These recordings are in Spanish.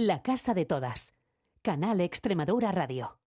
La Casa de Todas. Canal Extremadura Radio.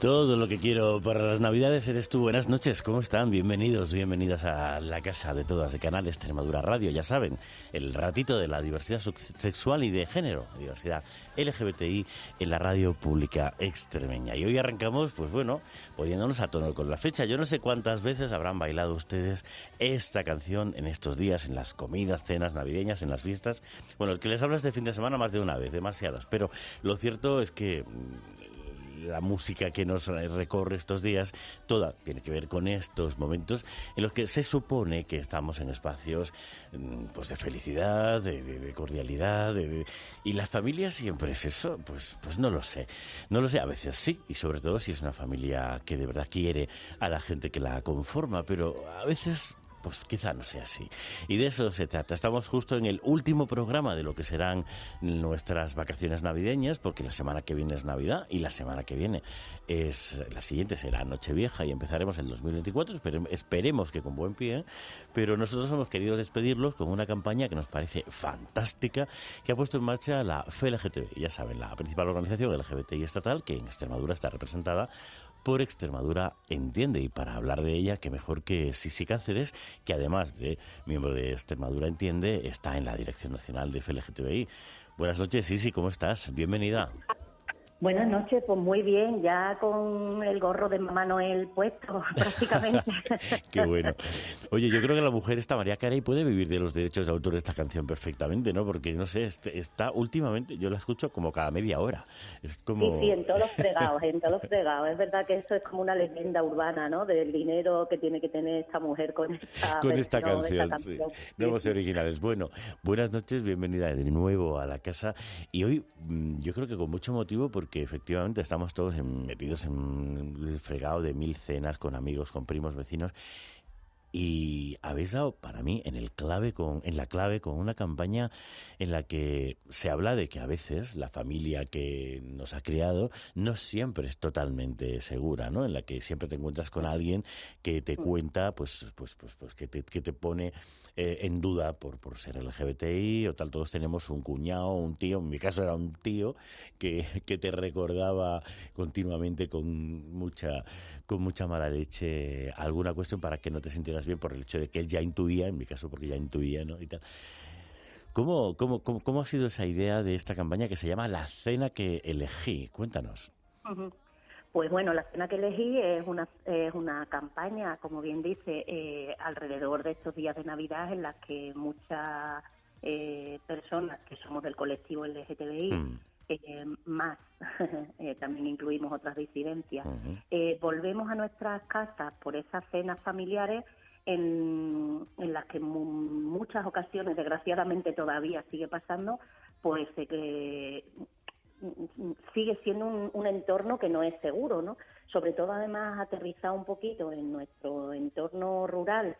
Todo lo que quiero para las Navidades eres tú. Buenas noches, ¿cómo están? Bienvenidos, bienvenidas a la casa de todas de Canal Extremadura Radio. Ya saben, el ratito de la diversidad sexual y de género, diversidad LGBTI en la radio pública extremeña. Y hoy arrancamos, pues bueno, poniéndonos a tono con la fecha. Yo no sé cuántas veces habrán bailado ustedes esta canción en estos días, en las comidas, cenas navideñas, en las fiestas. Bueno, el que les habla este fin de semana más de una vez, demasiadas. Pero lo cierto es que mm, la música que nos recorre estos días, toda tiene que ver con estos momentos en los que se supone que estamos en espacios mm, pues de felicidad, de, cordialidad, y las familias siempre es eso, pues, pues no lo sé, no lo sé, a veces sí, y sobre todo si es una familia que de verdad quiere a la gente que la conforma, pero a veces pues quizá no sea así. Y de eso se trata. Estamos justo en el último programa de lo que serán nuestras vacaciones navideñas, porque la semana que viene es Navidad y la semana que viene es la siguiente será Nochevieja y empezaremos en 2024. Esperemos que con buen pie, pero nosotros hemos querido despedirlos con una campaña que nos parece fantástica que ha puesto en marcha la FLGTB. Ya saben, la principal organización LGBTI estatal que en Extremadura está representada por Extremadura Entiende. Y para hablar de ella, que mejor que Sisi Cáceres, que además de miembro de Extremadura Entiende, está en la Dirección Nacional de FLGTBI. Buenas noches, Sisi, ¿cómo estás? Bienvenida. Buenas noches, pues muy bien, ya con el gorro de Mamá Noel puesto prácticamente. Qué bueno. Oye, yo creo que la mujer esta María Carey puede vivir de los derechos de autor de esta canción perfectamente, ¿no? Porque, no sé, este, está últimamente, yo la escucho como cada media hora. Es como... Sí, sí, en todos los fregados, en todos los fregados. Es verdad que eso es como una leyenda urbana, ¿no? Del dinero que tiene que tener esta mujer con esta, con esta canción. Sí. Nuevos originales. Bueno, buenas noches, bienvenida de nuevo a la casa. Y hoy, mm, yo creo que con mucho motivo, porque que efectivamente estamos todos metidos en el fregado de mil cenas con amigos, con primos, vecinos y habéis dado para mí en el clave con en la clave con una campaña en la que se habla de que a veces la familia que nos ha criado no siempre es totalmente segura no en la que siempre te encuentras con alguien que te cuenta pues pues pues pues que te, que te pone eh, en duda por, por ser LGBTI o tal. Todos tenemos un cuñado un tío en mi caso era un tío que, que te recordaba continuamente con mucha con mucha mala leche alguna cuestión para que no te sintieras bien por el hecho de que él ya intuía, en mi caso porque ya intuía, ¿no? Y tal. ¿Cómo, cómo, cómo, ha sido esa idea de esta campaña que se llama La Cena que elegí? Cuéntanos. Pues bueno, La Cena que elegí es una, es una campaña, como bien dice, eh, alrededor de estos días de Navidad en las que muchas eh, personas que somos del colectivo LGTBI mm. Eh, más, eh, también incluimos otras disidencias, eh, volvemos a nuestras casas por esas cenas familiares en, las que en muchas ocasiones, desgraciadamente todavía sigue pasando, pues que sigue siendo un, entorno que no es seguro, ¿no? sobre todo además aterrizado un poquito en nuestro entorno rural,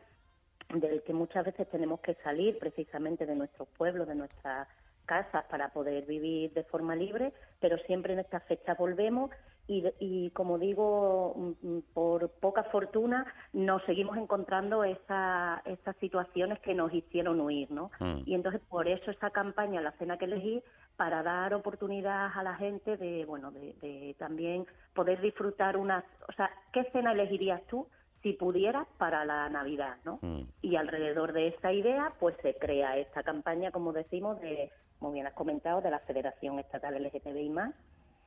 del que muchas veces tenemos que salir precisamente de nuestros pueblos, de nuestras casas para poder vivir de forma libre, pero siempre en esta fecha volvemos y, como digo, mm, mm, por poca fortuna nos seguimos encontrando esas situaciones que nos hicieron huir, ¿no? Mm. Y entonces por eso esa campaña, la cena que elegí, para dar oportunidad a la gente de, bueno, de, también poder disfrutar unas, o sea, ¿qué cena elegirías tú? si pudieras para la Navidad, ¿no? Y alrededor de esta idea, pues se crea esta campaña, como decimos, de, como bien has comentado, de la Federación Estatal LGTBI+,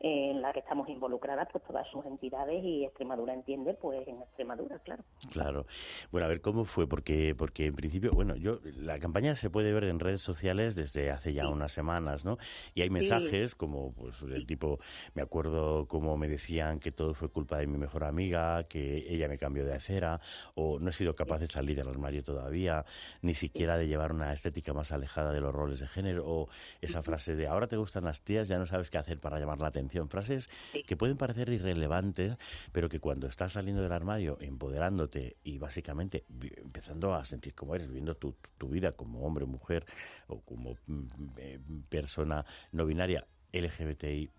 en la que estamos involucradas pues todas sus entidades y Extremadura entiende pues en Extremadura claro. Claro. Bueno a ver cómo fue porque porque en principio bueno yo la campaña se puede ver en redes sociales desde hace ya unas semanas no y hay mensajes como pues el tipo me acuerdo como me decían que todo fue culpa de mi mejor amiga que ella me cambió de acera o no he sido capaz de salir del armario todavía ni siquiera de llevar una estética más alejada de los roles de género o esa frase de ahora te gustan las tías ya no sabes qué hacer para llamar la atención frases que pueden parecer irrelevantes, pero que cuando estás saliendo del armario, empoderándote y básicamente empezando a sentir cómo eres, viviendo tu, tu vida como hombre, mujer o como mm, eh, persona no binaria, LGBTI+,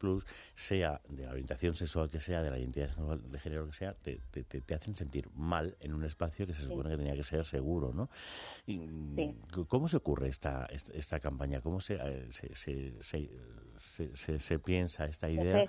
sea de la orientación sexual que sea, de la identidad de género que sea, te, te, hacen sentir mal en un espacio que se supone que tenía que ser seguro, ¿no? ¿Cómo se ocurre esta, esta, campaña? ¿Cómo se, eh, se, se, se, piensa esta idea?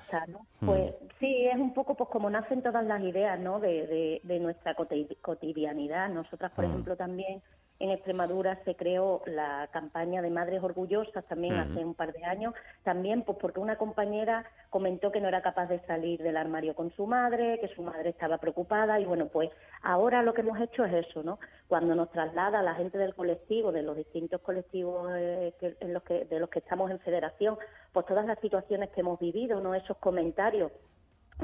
Hmm. Pues sí, es un poco pues como nacen todas las ideas, ¿no? De, de, nuestra cotidianidad. Nosotras, por hmm. ejemplo, también en Extremadura se creó la campaña de Madres Orgullosas también hace un par de años, también pues porque una compañera comentó que no era capaz de salir del armario con su madre, que su madre estaba preocupada y bueno, pues ahora lo que hemos hecho es eso, ¿no? Cuando nos traslada la gente del colectivo, de los distintos colectivos eh, en los que, de los que estamos en federación, pues todas las situaciones que hemos vivido, ¿no? Esos comentarios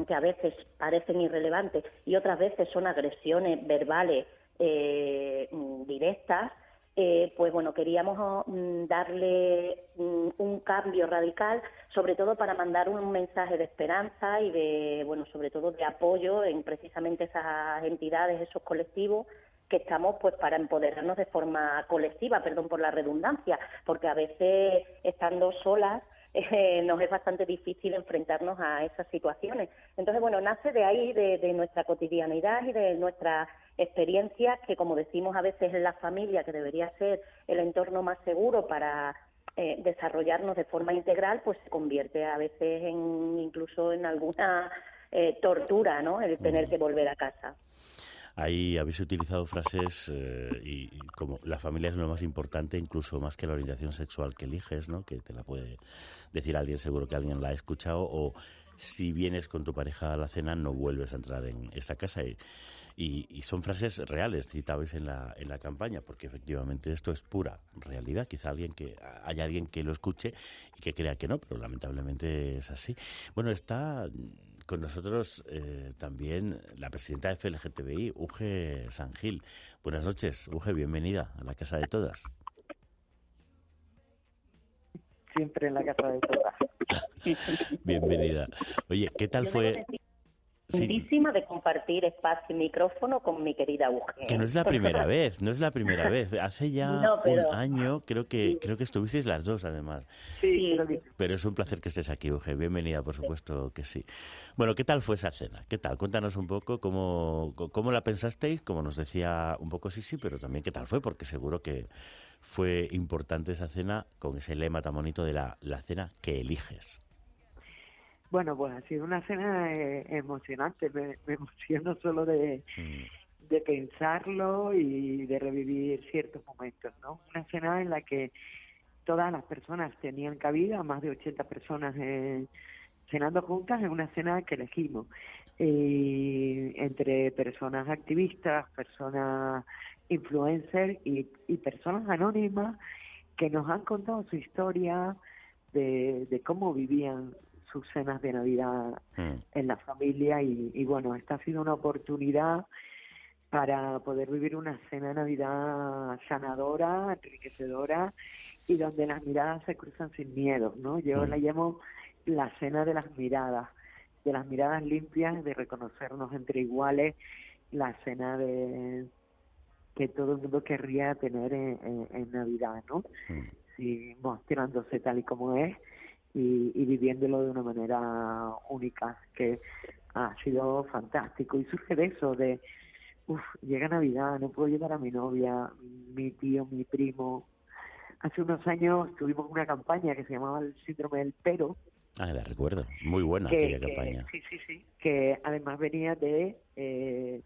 que a veces parecen irrelevantes y otras veces son agresiones verbales eh, directas, eh, pues bueno, queríamos mm, darle mm, un cambio radical, sobre todo para mandar un mensaje de esperanza y de, bueno, sobre todo de apoyo en precisamente esas entidades, esos colectivos que estamos pues para empoderarnos de forma colectiva, perdón por la redundancia, porque a veces estando solas eh, nos es bastante difícil enfrentarnos a esas situaciones. Entonces, bueno, nace de ahí, de nuestra cotidianidad y de nuestra experiencias que, como decimos a veces en la familia, que debería ser el entorno más seguro para eh, desarrollarnos de forma integral, pues se convierte a veces en incluso en alguna eh, tortura, ¿no? El tener que volver a casa. Ahí habéis utilizado frases eh, y, como la familia es lo más importante, incluso más que la orientación sexual que eliges, ¿no? Que te la puede decir alguien, seguro que alguien la ha escuchado, o si vienes con tu pareja a la cena no vuelves a entrar en esa casa. Y, y, son frases reales, citabais en la, en la campaña, porque efectivamente esto es pura realidad. Quizá alguien que haya alguien que lo escuche y que crea que no, pero lamentablemente es así. Bueno, está con nosotros eh, también la presidenta de FLGTBI, Uge Sangil. Buenas noches, Uge, bienvenida a la Casa de Todas. Siempre en la Casa de Todas. bienvenida. Oye, ¿qué tal fue? De compartir espacio y micrófono con mi querida Eugenio. Que no es la primera vez, no es la primera vez. Hace ya un año creo que creo que estuvisteis las dos además. Sí, pero es un placer que estés aquí, Eugenio. Bienvenida, por supuesto que sí. Bueno, ¿qué tal fue esa cena? ¿Qué tal? Cuéntanos un poco cómo, cómo la pensasteis, como nos decía un poco sí, sí, pero también qué tal fue, porque seguro que fue importante esa cena con ese lema tan bonito de la, la cena que eliges. Bueno, pues ha sido una cena eh, emocionante, me, emociono solo de, mm. de pensarlo y de revivir ciertos momentos, ¿no? Una cena en la que todas las personas tenían cabida, más de 80 personas eh, cenando juntas, en una cena que elegimos, eh, entre personas activistas, personas influencers y, y personas anónimas que nos han contado su historia de, de cómo vivían sus cenas de Navidad mm. en la familia y, bueno, esta ha sido una oportunidad para poder vivir una cena de Navidad sanadora, enriquecedora y donde las miradas se cruzan sin miedo, ¿no? Yo mm. la llamo la cena de las miradas, de las miradas limpias, de reconocernos entre iguales, la cena de que todo el mundo querría tener en, Navidad, ¿no? Mm. Mostrándose tal y como es y, y viviéndolo de una manera única, que ha sido fantástico. Y surge de eso, de, uff, llega Navidad, no puedo llevar a mi novia, mi tío, mi primo. Hace unos años tuvimos una campaña que se llamaba el síndrome del pero. Ah, la recuerdo. Muy buena aquella campaña. Sí, sí, sí. Que además venía de, eh,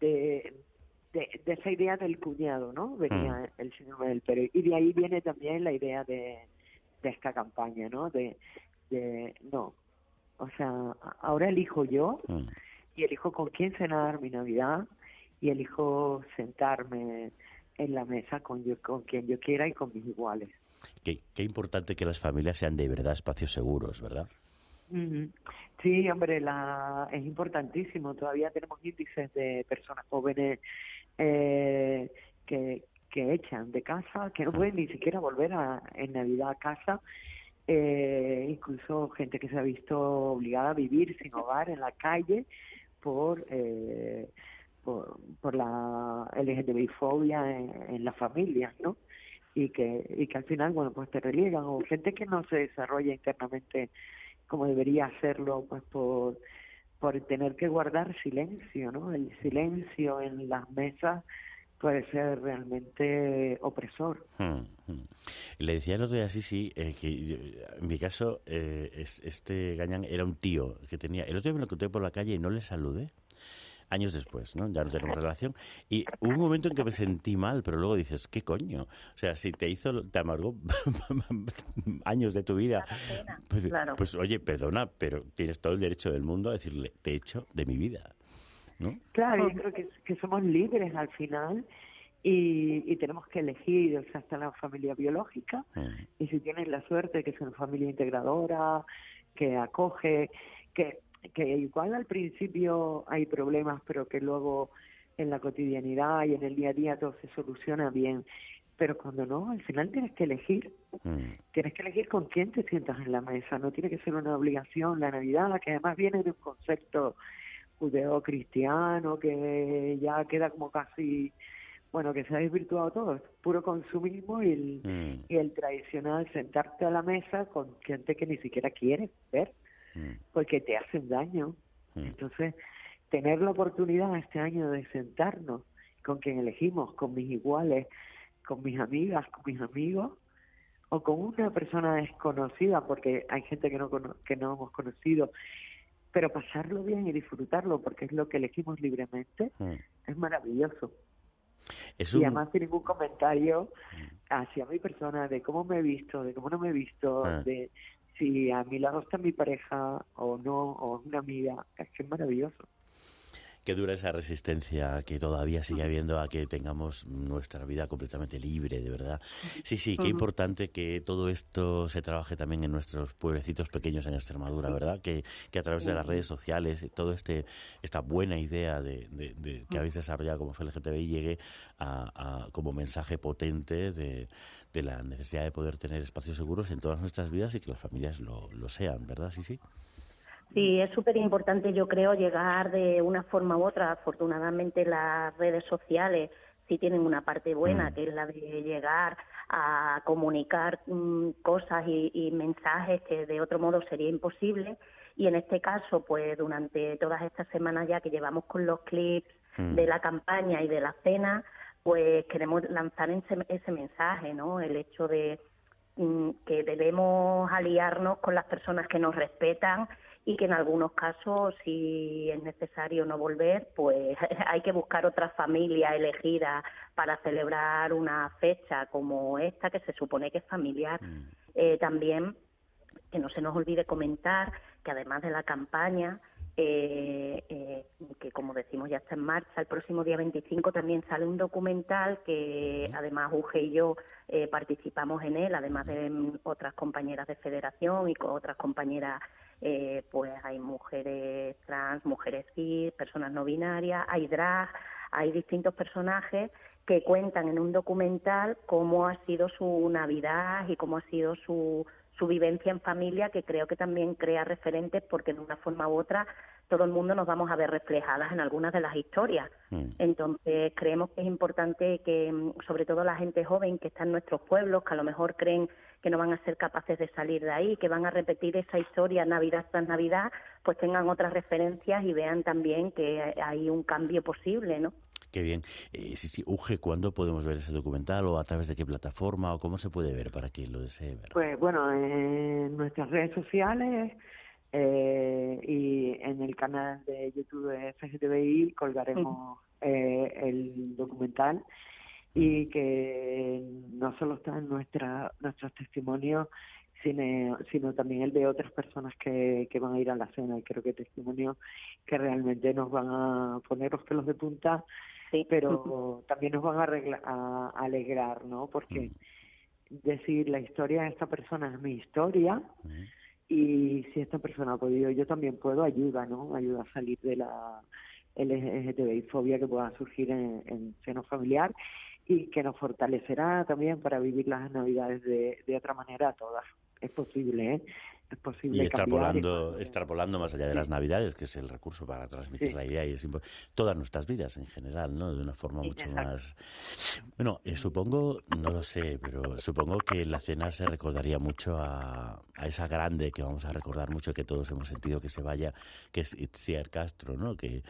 de, de, esa idea del cuñado, ¿no? Venía mm. el síndrome del pero. Y de ahí viene también la idea de, de esta campaña, ¿no? De, de, no, o sea, ahora elijo yo mm. y elijo con quién cenar mi Navidad y elijo sentarme en la mesa con, yo, con quien yo quiera y con mis iguales. Qué, qué importante que las familias sean de verdad espacios seguros, ¿verdad? Sí, hombre, la, es importantísimo. Todavía tenemos índices de personas jóvenes eh, que, que echan de casa, que no pueden ni siquiera volver a, en Navidad a casa eh, incluso gente que se ha visto obligada a vivir sin hogar en la calle por eh, por, por la LGTBI-fobia en, en las familias, ¿no? Y que, y que al final, bueno, pues te reliegan, o gente que no se desarrolla internamente como debería hacerlo, pues por, por tener que guardar silencio, ¿no? El silencio en las mesas puede ser realmente opresor. Hmm, hmm. Le decía el otro día sí, sí, eh, que en mi caso eh, este Gañán era un tío que tenía... El otro día me lo encontré por la calle y no le saludé. Años después, ¿no? Ya no tenemos relación. Y hubo un momento en que me sentí mal, pero luego dices, ¿qué coño? O sea, si te hizo, te amargó años de tu vida, pues, pues oye, perdona, pero tienes todo el derecho del mundo a decirle, te echo de mi vida. Claro, yo creo que, que somos libres al final y, tenemos que elegir, o sea, está la familia biológica mm. y si tienes la suerte de que es una familia integradora, que acoge, que, que igual al principio hay problemas, pero que luego en la cotidianidad y en el día a día todo se soluciona bien. Pero cuando no, al final tienes que elegir. Mm. Tienes que elegir con quién te sientas en la mesa. No tiene que ser una obligación la Navidad, que además viene de un concepto judeo-cristiano que ya queda como casi, bueno, que se ha desvirtuado todo, es puro consumismo y el, mm. y el tradicional sentarte a la mesa con gente que ni siquiera quiere ver, mm. porque te hacen daño. Mm. Entonces, tener la oportunidad este año de sentarnos con quien elegimos, con mis iguales, con mis amigas, con mis amigos, o con una persona desconocida, porque hay gente que no, que no hemos conocido pero pasarlo bien y disfrutarlo porque es lo que elegimos libremente mm. es maravilloso. Y además sin ningún comentario mm. hacia mi persona de cómo me he visto, de cómo no me he visto, ah. de si a mi lado está mi pareja o no, o una amiga, es que es maravilloso que dura esa resistencia que todavía sigue habiendo a que tengamos nuestra vida completamente libre, de verdad. Sí, sí, qué importante que todo esto se trabaje también en nuestros pueblecitos pequeños en Extremadura, ¿verdad? Que, que a través de las redes sociales, todo este esta buena idea de, que habéis desarrollado como FLGTBI llegue a, como mensaje potente de, la necesidad de poder tener espacios seguros en todas nuestras vidas y que las familias lo, lo sean, ¿verdad? Sí, sí. Sí, es súper importante, yo creo, llegar de una forma u otra. Afortunadamente, las redes sociales sí tienen una parte buena, mm. que es la de llegar a comunicar mm, cosas y, mensajes que de otro modo sería imposible. Y en este caso, pues durante todas estas semanas ya que llevamos con los clips mm. de la campaña y de la cena, pues queremos lanzar ese, ese mensaje, ¿no? El hecho de que debemos aliarnos con las personas que nos respetan y que en algunos casos, si es necesario no volver, pues hay que buscar otra familia elegida para celebrar una fecha como esta, que se supone que es familiar. Mm. Eh, también, que no se nos olvide comentar que además de la campaña, eh, eh, que como decimos ya está en marcha, el próximo día 25 también sale un documental que además Uge y yo participamos en él, además de otras compañeras de federación y con otras compañeras eh, pues hay mujeres trans, mujeres cis, personas no binarias, hay drag, hay distintos personajes que cuentan en un documental cómo ha sido su Navidad y cómo ha sido su, su vivencia en familia, que creo que también crea referentes porque de una forma u otra todo el mundo nos vamos a ver reflejadas en algunas de las historias. Mm. Entonces, creemos que es importante que, mm, sobre todo la gente joven que está en nuestros pueblos, que a lo mejor creen que no van a ser capaces de salir de ahí, que van a repetir esa historia Navidad tras Navidad, pues tengan otras referencias y vean también que hay un cambio posible, ¿no? Qué bien. Eh, sí, sí, Uge, ¿cuándo podemos ver ese documental o a través de qué plataforma o cómo se puede ver para quien lo desee ver? Pues bueno, en nuestras redes sociales eh, y en el canal de YouTube de FGTBI colgaremos eh, el documental y que no solo está en nuestra, nuestros testimonios, sino, sino también el de otras personas que, que van a ir a la cena. Y creo que testimonios que realmente nos van a poner los pelos de punta, pero también nos van a, a, alegrar, ¿no? Porque decir la historia de esta persona es mi historia y si esta persona ha podido, yo también puedo, ayuda, ¿no? Ayuda a salir de la LGTBI fobia que pueda surgir en, en seno familiar y que nos fortalecerá también para vivir las navidades de, de otra manera todas. Es posible, ¿eh? Es posible. Y extrapolando, extrapolando más allá de las Navidades, que es el recurso para transmitir la idea y es todas nuestras vidas en general, ¿no? De una forma mucho más. Bueno, eh, supongo, no lo sé, pero supongo que la cena se recordaría mucho a, a, esa grande que vamos a recordar mucho, que todos hemos sentido que se vaya, que es Itziar Castro, ¿no? Que,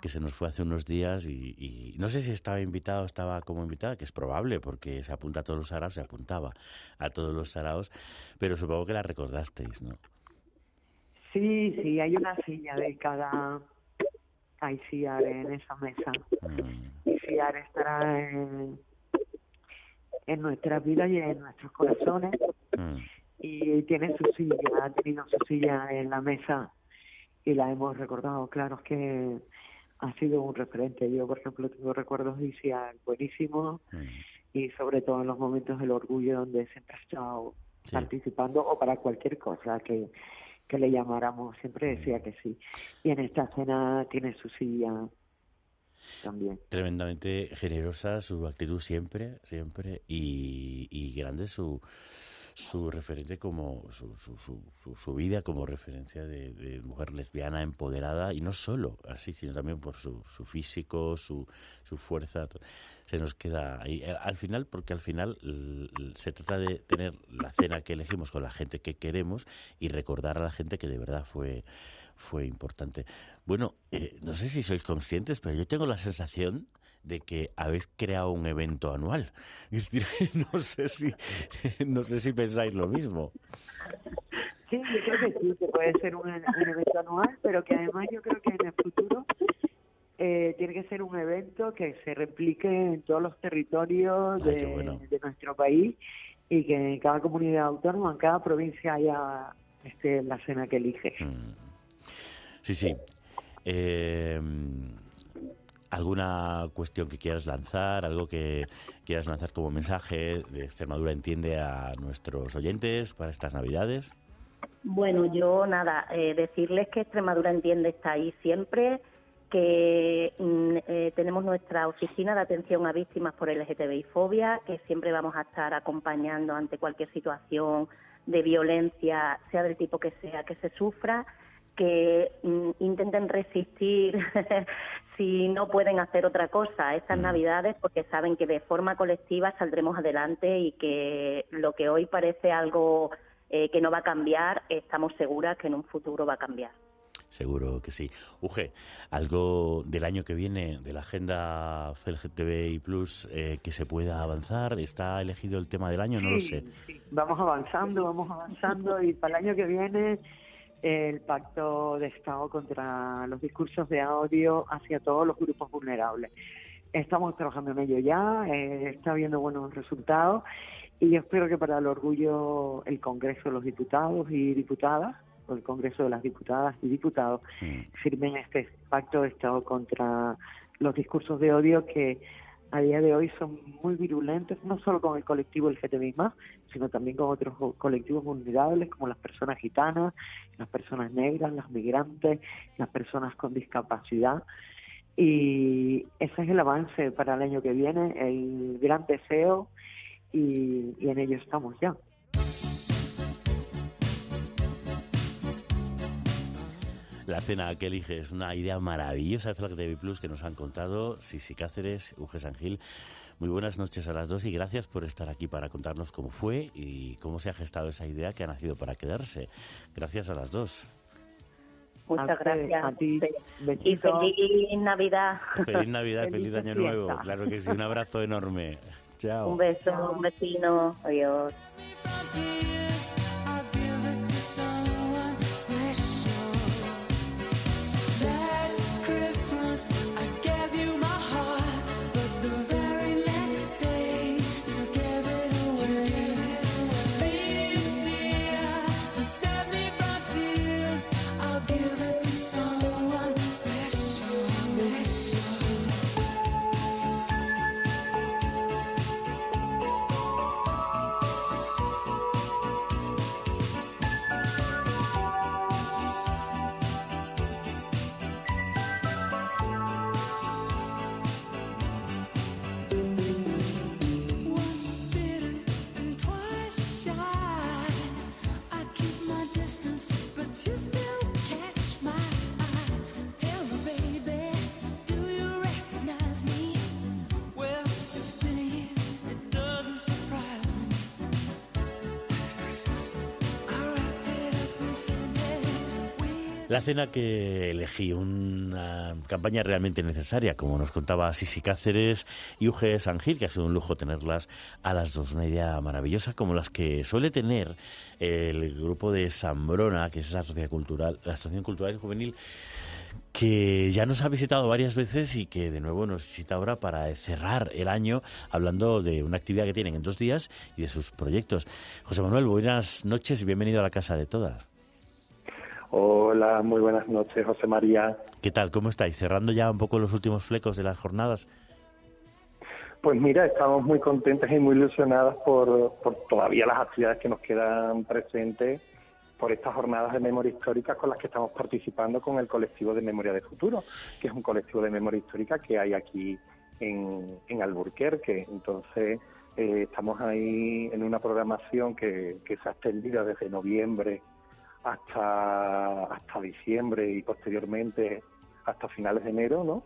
que se nos fue hace unos días y, y no sé si estaba invitado o estaba como invitada, que es probable, porque se apunta a todos los saraos, se apuntaba a todos los saraos, pero supongo que la recordasteis, ¿no? Sí, sí, hay una silla de cada hay Ciar en esa mesa. Mm. Estará en, en nuestras vidas y en nuestros corazones. Mm. Y tiene su silla, ha tenido su silla en la mesa y la hemos recordado. Claro que ha sido un referente. Yo, por ejemplo, tengo recuerdos de Ciar buenísimos mm. y sobre todo en los momentos del orgullo donde siempre ha estado participando o para cualquier cosa que que le llamáramos, siempre decía que sí. Y en esta cena tiene su silla también. Tremendamente generosa su actitud siempre, siempre, y, y grande su, su referente como su, su, su, su vida como referencia de, mujer lesbiana empoderada y no solo así sino también por su, su físico su, su fuerza se nos queda ahí. Eh, al final porque al final se trata de tener la cena que elegimos con la gente que queremos y recordar a la gente que de verdad fue fue importante. Bueno eh, no sé si sois conscientes pero yo tengo la sensación de que habéis creado un evento anual. no sé si no sé si pensáis lo mismo. Sí, yo creo que sí, que puede ser un, evento anual, pero que además yo creo que en el futuro eh, tiene que ser un evento que se replique en todos los territorios de, nuestro país y que en cada comunidad autónoma, en cada provincia haya este, la cena que elige. Mm. Sí, sí. Eh, ¿Alguna cuestión que quieras lanzar, algo que quieras lanzar como mensaje de Extremadura Entiende a nuestros oyentes para estas Navidades? Bueno, yo nada, eh, decirles que Extremadura Entiende está ahí siempre, que mm, eh, tenemos nuestra oficina de atención a víctimas por LGTBI fobia, que siempre vamos a estar acompañando ante cualquier situación de violencia, sea del tipo que sea, que se sufra que mm, intenten resistir si no pueden hacer otra cosa estas mm. navidades porque saben que de forma colectiva saldremos adelante y que lo que hoy parece algo eh, que no va a cambiar, estamos seguras que en un futuro va a cambiar. Seguro que sí. Uge, algo del año que viene, de la agenda LGTBI Plus, eh, que se pueda avanzar. ¿Está elegido el tema del año? no lo sé. Vamos avanzando, vamos avanzando y para el año que viene el pacto de Estado contra los discursos de audio hacia todos los grupos vulnerables. Estamos trabajando en ello ya, eh, está habiendo buenos resultados y yo espero que para el orgullo el Congreso de los Diputados y Diputadas, o el Congreso de las Diputadas y Diputados, mm. firmen este pacto de Estado contra los discursos de odio que a día de hoy son muy virulentos, no solo con el colectivo LGTBI+, sino también con otros colectivos vulnerables como las personas gitanas, las personas negras, las migrantes, las personas con discapacidad. Y ese es el avance para el año que viene, el gran deseo y en ello estamos ya. La cena que elige es una idea maravillosa de Flag TV Plus que nos han contado Sisi Cáceres, Uge Sangil. Muy buenas noches a las dos y gracias por estar aquí para contarnos cómo fue y cómo se ha gestado esa idea que ha nacido para quedarse. Gracias a las dos. Muchas gracias. A ti. Y feliz Navidad. Feliz Navidad, feliz, Año Nuevo. Claro que sí, un abrazo enorme. Chao. Un beso, un vecino. Adiós. La cena que elegí, una campaña realmente necesaria, como nos contaba Sisi Cáceres y Uge Sangil, que ha sido un lujo tenerlas a las dos. Una idea maravillosa, como las que suele tener el grupo de Sambrona, que es esa asociación cultural, la Asociación Cultural y Juvenil, que ya nos ha visitado varias veces y que de nuevo nos visita ahora para cerrar el año hablando de una actividad que tienen en dos días y de sus proyectos. José Manuel, buenas noches y bienvenido a la Casa de Todas. Hola, muy buenas noches, José María. ¿Qué tal? ¿Cómo estáis? Cerrando ya un poco los últimos flecos de las jornadas. Pues mira, estamos muy contentos y muy ilusionadas por, por todavía las actividades que nos quedan presentes por estas jornadas de memoria histórica con las que estamos participando con el colectivo de Memoria de Futuro, que es un colectivo de memoria histórica que hay aquí en, en Alburquerque. Entonces, eh, estamos ahí en una programación que, que se ha extendido desde noviembre hasta, hasta diciembre y posteriormente hasta finales de enero, ¿no?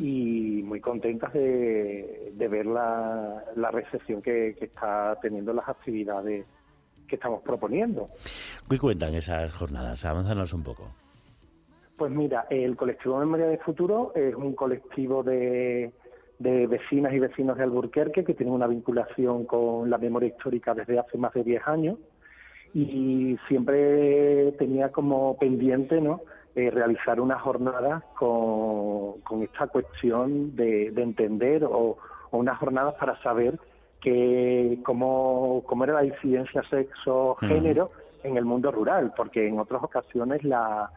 Y muy contentas de, de ver la, la recepción que, que, está teniendo las actividades que estamos proponiendo. ¿Qué cuentan esas jornadas? Avanzanos un poco. Pues mira, el colectivo Memoria de Futuro es un colectivo de, de vecinas y vecinos de Alburquerque que tienen una vinculación con la memoria histórica desde hace más de 10 años y siempre tenía como pendiente ¿no? Eh, realizar una jornada con, con esta cuestión de, de entender o, o unas jornadas para saber que cómo, cómo era la disidencia sexo-género en el mundo rural, porque en otras ocasiones la,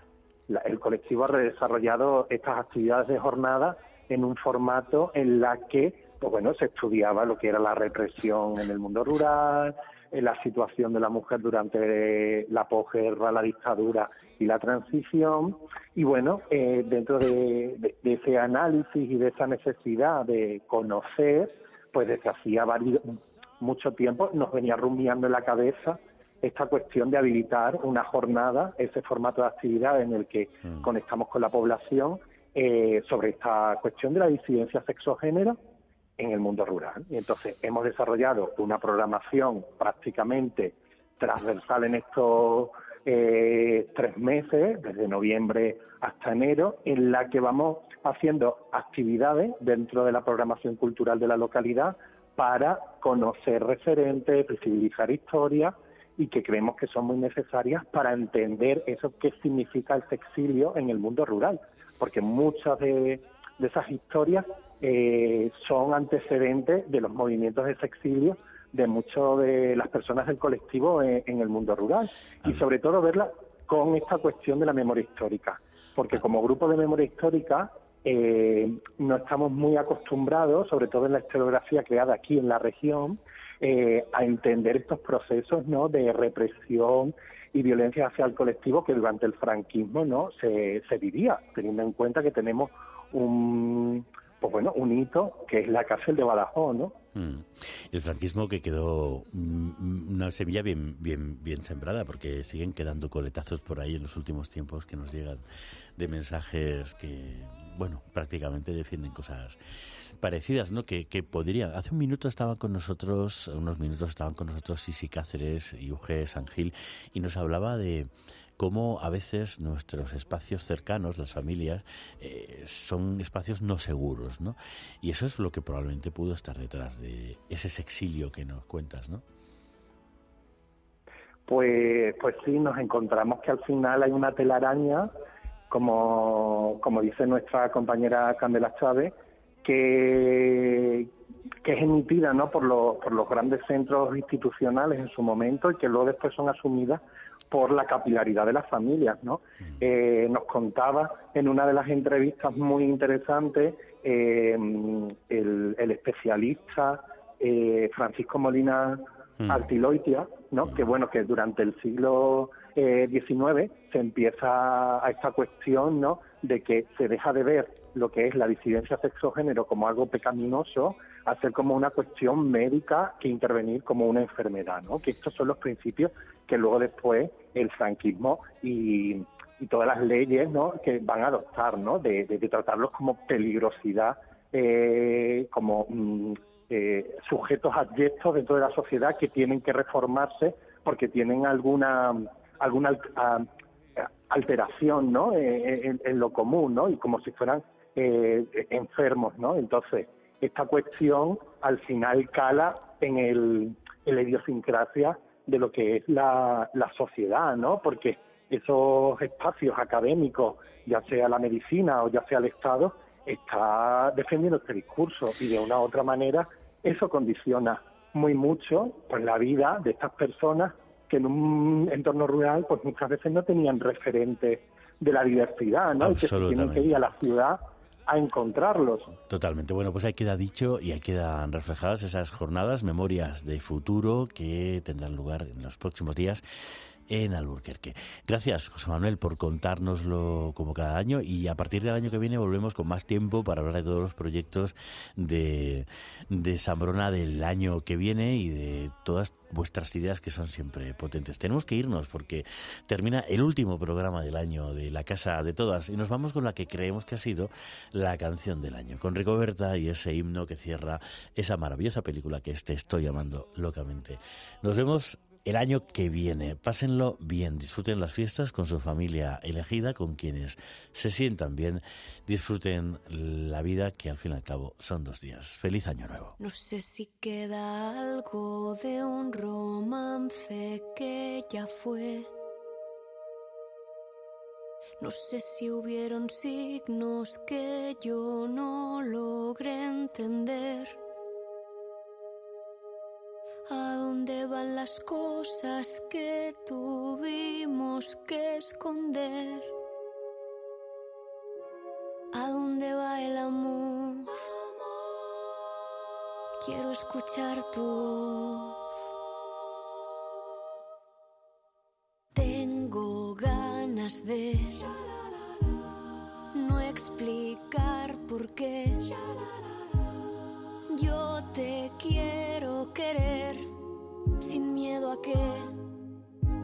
el colectivo ha desarrollado estas actividades de jornada en un formato en la que pues bueno, se estudiaba lo que era la represión en el mundo rural, la situación de la mujer durante la posguerra, la dictadura y la transición. Y bueno, eh, dentro de, ese análisis y de esa necesidad de conocer, pues desde hacía mucho tiempo nos venía rumiando en la cabeza esta cuestión de habilitar una jornada, ese formato de actividad en el que mm. conectamos con la población eh, sobre esta cuestión de la disidencia sexo-género en el mundo rural. Y entonces hemos desarrollado una programación prácticamente transversal en estos eh, tres meses, desde noviembre hasta enero, en la que vamos haciendo actividades dentro de la programación cultural de la localidad para conocer referentes, visibilizar historias y que creemos que son muy necesarias para entender eso que significa el sexilio en el mundo rural, porque muchas de, de esas historias eh, son antecedentes de los movimientos de exilio de muchas de las personas del colectivo en, el mundo rural. Y sobre todo verla con esta cuestión de la memoria histórica, porque como grupo de memoria histórica eh, no estamos muy acostumbrados, sobre todo en la historiografía creada aquí en la región, eh, a entender estos procesos ¿no? de represión y violencia hacia el colectivo que durante el franquismo no se, se vivía, teniendo en cuenta que tenemos un pues bueno, un hito que es la cárcel de Badajoz, ¿no? Mm. El franquismo que quedó mm, una semilla bien, bien, bien sembrada, porque siguen quedando coletazos por ahí en los últimos tiempos que nos llegan de mensajes que, bueno, prácticamente defienden cosas parecidas, ¿no? Que, que podrían. Hace un minuto estaban con nosotros, unos minutos estaban con nosotros Sisi Cáceres y Uge Sangil, y nos hablaba de cómo a veces nuestros espacios cercanos, las familias, eh, son espacios no seguros, ¿no? Y eso es lo que probablemente pudo estar detrás de ese exilio que nos cuentas, ¿no? Pues, pues sí, nos encontramos que al final hay una telaraña, como, como dice nuestra compañera Candela Chávez, que, que es emitida ¿no? por, los, por los grandes centros institucionales en su momento y que luego después son asumidas por la capilaridad de las familias, ¿no? Mm. Eh, nos contaba en una de las entrevistas muy interesantes eh, el, especialista eh, Francisco Molina mm. Artiloitia, ¿no? Mm. Que bueno, que durante el siglo XIX se empieza a esta cuestión, ¿no? De que se deja de ver lo que es la disidencia sexo-género como algo pecaminoso hacer como una cuestión médica que intervenir como una enfermedad, ¿no? Que estos son los principios que luego después el franquismo y, todas las leyes, ¿no? Que van a adoptar, ¿no? De, tratarlos como peligrosidad, eh, como mm, eh, sujetos adyectos dentro de la sociedad que tienen que reformarse porque tienen alguna alguna alteración, ¿no? Eh, en, en, lo común, ¿no? Y como si fueran enfermos, ¿no? Entonces esta cuestión al final cala en, el, en la idiosincrasia de lo que es la, la sociedad, ¿no? Porque esos espacios académicos, ya sea la medicina o ya sea el Estado, está defendiendo este discurso y de una u otra manera eso condiciona muy mucho pues, la vida de estas personas que en un entorno rural pues muchas veces no tenían referentes de la diversidad, ¿no? Y que tienen que ir a la ciudad a encontrarlos. Totalmente. Bueno, pues ahí queda dicho y ahí quedan reflejadas esas jornadas, memorias de futuro que tendrán lugar en los próximos días en Alburquerque. Gracias, José Manuel, por contárnoslo como cada año y a partir del año que viene volvemos con más tiempo para hablar de todos los proyectos de, de Sambrona del año que viene y de todas vuestras ideas que son siempre potentes. Tenemos que irnos porque termina el último programa del año de La Casa de Todas y nos vamos con la que creemos que ha sido la canción del año, con Ricoberta y ese himno que cierra esa maravillosa película que te estoy llamando locamente. Nos vemos el año que viene. Pásenlo bien, disfruten las fiestas con su familia elegida, con quienes se sientan bien, disfruten la vida que al fin y al cabo son dos días. Feliz año nuevo. No sé si queda algo de un romance que ya fue. No sé si hubieron signos que yo no logré entender. ¿A dónde van las cosas que tuvimos que esconder? ¿A dónde va el amor? Quiero escuchar tu voz. Tengo ganas de no explicar por qué yo te quiero querer sin miedo a que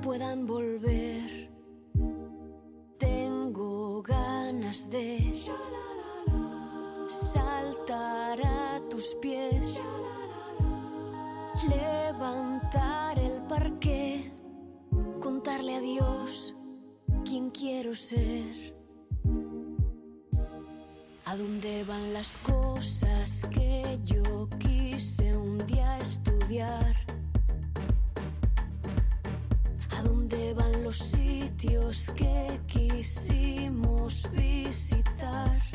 puedan volver. Tengo ganas de saltar a tus pies, levantar el parque, contarle a Dios quién quiero ser. ¿A dónde van las cosas que yo quise un día estudiar? ¿A dónde van los sitios que quisimos visitar?